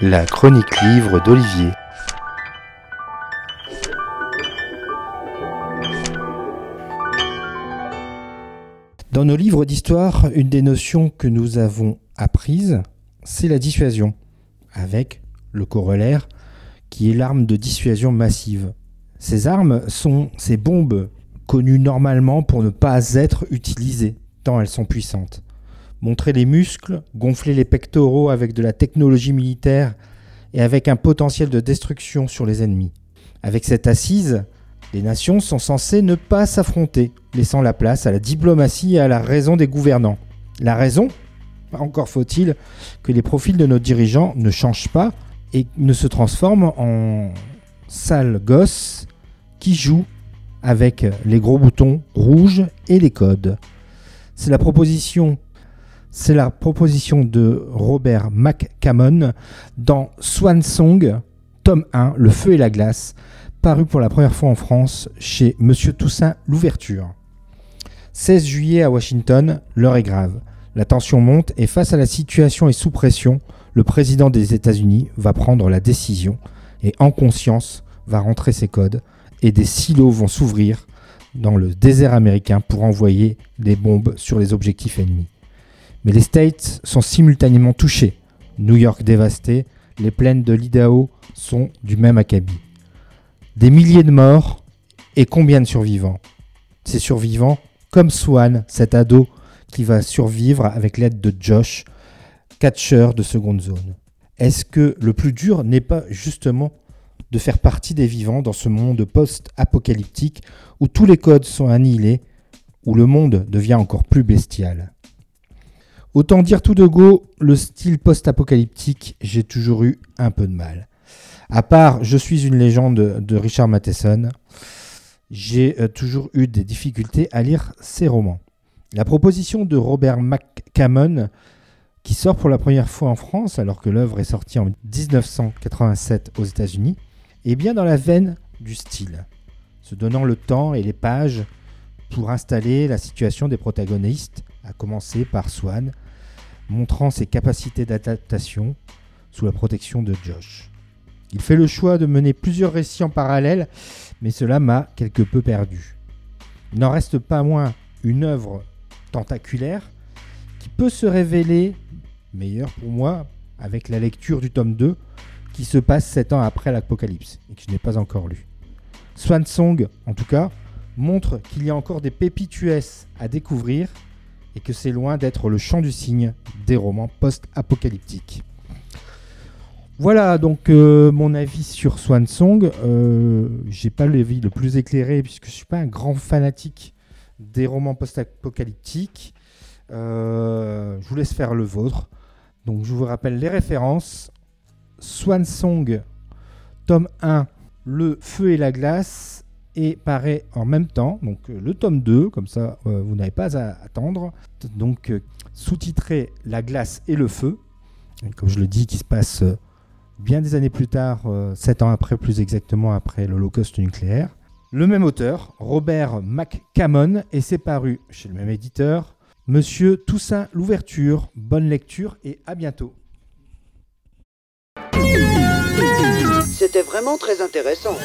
La chronique livre d'Olivier. Dans nos livres d'histoire, une des notions que nous avons apprises, c'est la dissuasion, avec le corollaire qui est l'arme de dissuasion massive. Ces armes sont ces bombes connues normalement pour ne pas être utilisées, tant elles sont puissantes. Montrer les muscles, gonfler les pectoraux avec de la technologie militaire et avec un potentiel de destruction sur les ennemis. Avec cette assise, les nations sont censées ne pas s'affronter, laissant la place à la diplomatie et à la raison des gouvernants. La raison? Encore faut-il que les profils de nos dirigeants ne changent pas et ne se transforment en sales gosses qui jouent avec les gros boutons rouges et les codes. C'est la proposition c'est la proposition de Robert McCammon dans Swan Song, tome 1, Le feu et la glace, paru pour la première fois en France chez Monsieur Toussaint L'Ouverture. 16 juillet à Washington, l'heure est grave. La tension monte et face à la situation et sous pression, le président des États-Unis va prendre la décision et en conscience va rentrer ses codes et des silos vont s'ouvrir dans le désert américain pour envoyer des bombes sur les objectifs ennemis. Mais les States sont simultanément touchés. New York dévasté, les plaines de l'Idaho sont du même acabit. Des milliers de morts et combien de survivants? Ces survivants, comme Swan, cet ado qui va survivre avec l'aide de Josh, catcheur de seconde zone. Est-ce que le plus dur n'est pas justement de faire partie des vivants dans ce monde post-apocalyptique où tous les codes sont annihilés, où le monde devient encore plus bestial? Autant dire tout de go, le style post-apocalyptique, j'ai toujours eu un peu de mal. À part Je suis une légende de Richard Matheson, j'ai euh, toujours eu des difficultés à lire ces romans. La proposition de Robert McCammon, qui sort pour la première fois en France alors que l'œuvre est sortie en 1987 aux États-Unis, est bien dans la veine du style, se donnant le temps et les pages pour installer la situation des protagonistes, à commencer par Swan, montrant ses capacités d'adaptation sous la protection de Josh. Il fait le choix de mener plusieurs récits en parallèle, mais cela m'a quelque peu perdu. Il n'en reste pas moins une œuvre tentaculaire qui peut se révéler meilleure pour moi avec la lecture du tome 2 qui se passe 7 ans après l'Apocalypse et que je n'ai pas encore lu. Swan Song, en tout cas, montre qu'il y a encore des pépites à découvrir et que c'est loin d'être le chant du cygne des romans post-apocalyptiques. Voilà donc euh, mon avis sur Swan Song. Euh, j'ai pas l'avis le plus éclairé puisque je suis pas un grand fanatique des romans post-apocalyptiques. Euh, je vous laisse faire le vôtre. Donc je vous rappelle les références. Swan Song, tome 1, Le feu et la glace, et paraît en même temps, donc le tome 2, comme ça vous n'avez pas à attendre. Donc sous-titré La glace et le feu, comme je le dis, qui se passe bien des années plus tard, euh, sept ans après, plus exactement après l'Holocauste nucléaire. Le même auteur, Robert McCammon, et c'est paru chez le même éditeur, Monsieur Toussaint L'Ouverture. Bonne lecture et à bientôt. C'était vraiment très intéressant.